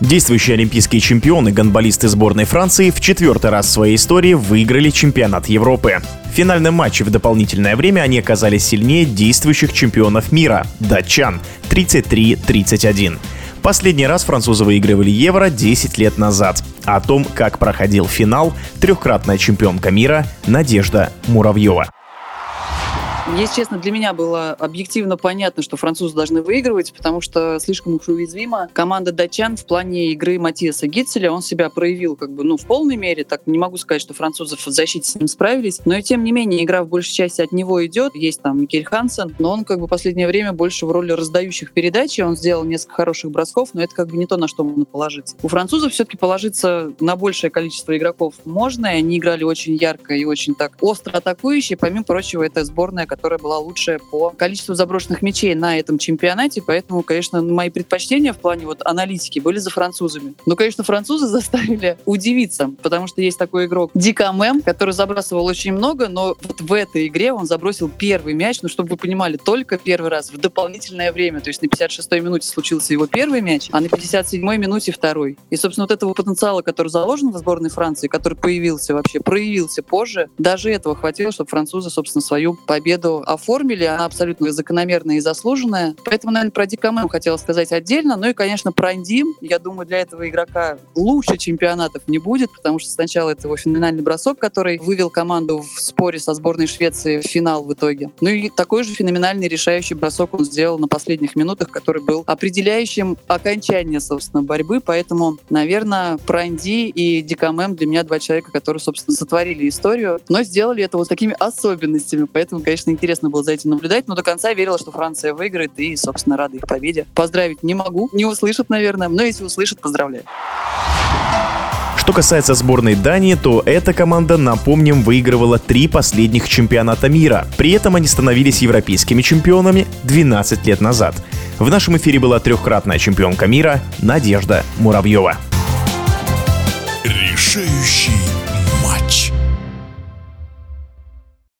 Действующие олимпийские чемпионы, гонболисты сборной Франции в четвертый раз в своей истории выиграли чемпионат Европы. В финальном матче в дополнительное время они оказались сильнее действующих чемпионов мира – датчан 33-31. Последний раз французы выигрывали Евро 10 лет назад. О том, как проходил финал, трехкратная чемпионка мира Надежда Муравьева. Если честно, для меня было объективно понятно, что французы должны выигрывать, потому что слишком уж уязвима команда датчан в плане игры Матиаса Гитцеля. Он себя проявил как бы, ну, в полной мере. Так не могу сказать, что французы в защите с ним справились. Но и тем не менее, игра в большей части от него идет. Есть там Микель Хансен, но он как бы последнее время больше в роли раздающих передачи. Он сделал несколько хороших бросков, но это как бы не то, на что можно положиться. У французов все-таки положиться на большее количество игроков можно, и они играли очень ярко и очень так остро атакующие. Помимо прочего, это сборная, которая которая была лучшая по количеству заброшенных мячей на этом чемпионате, поэтому, конечно, мои предпочтения в плане вот аналитики были за французами. Но, конечно, французы заставили удивиться, потому что есть такой игрок Дика Мэм, который забрасывал очень много, но вот в этой игре он забросил первый мяч, ну, чтобы вы понимали, только первый раз в дополнительное время, то есть на 56-й минуте случился его первый мяч, а на 57-й минуте второй. И, собственно, вот этого потенциала, который заложен в сборной Франции, который появился вообще, проявился позже, даже этого хватило, чтобы французы, собственно, свою победу победу оформили, она абсолютно закономерная и заслуженная. Поэтому, наверное, про Дикамэм хотела сказать отдельно. Ну и, конечно, про Андим. Я думаю, для этого игрока лучше чемпионатов не будет, потому что сначала это его феноменальный бросок, который вывел команду в споре со сборной Швеции в финал в итоге. Ну и такой же феноменальный решающий бросок он сделал на последних минутах, который был определяющим окончание, собственно, борьбы. Поэтому, наверное, Пранди и Дикамэм для меня два человека, которые, собственно, сотворили историю, но сделали это вот такими особенностями. Поэтому, конечно, интересно было за этим наблюдать, но до конца верила, что Франция выиграет, и, собственно, рада их победе. Поздравить не могу, не услышат, наверное, но если услышат, поздравляю. Что касается сборной Дании, то эта команда, напомним, выигрывала три последних чемпионата мира. При этом они становились европейскими чемпионами 12 лет назад. В нашем эфире была трехкратная чемпионка мира Надежда Муравьева.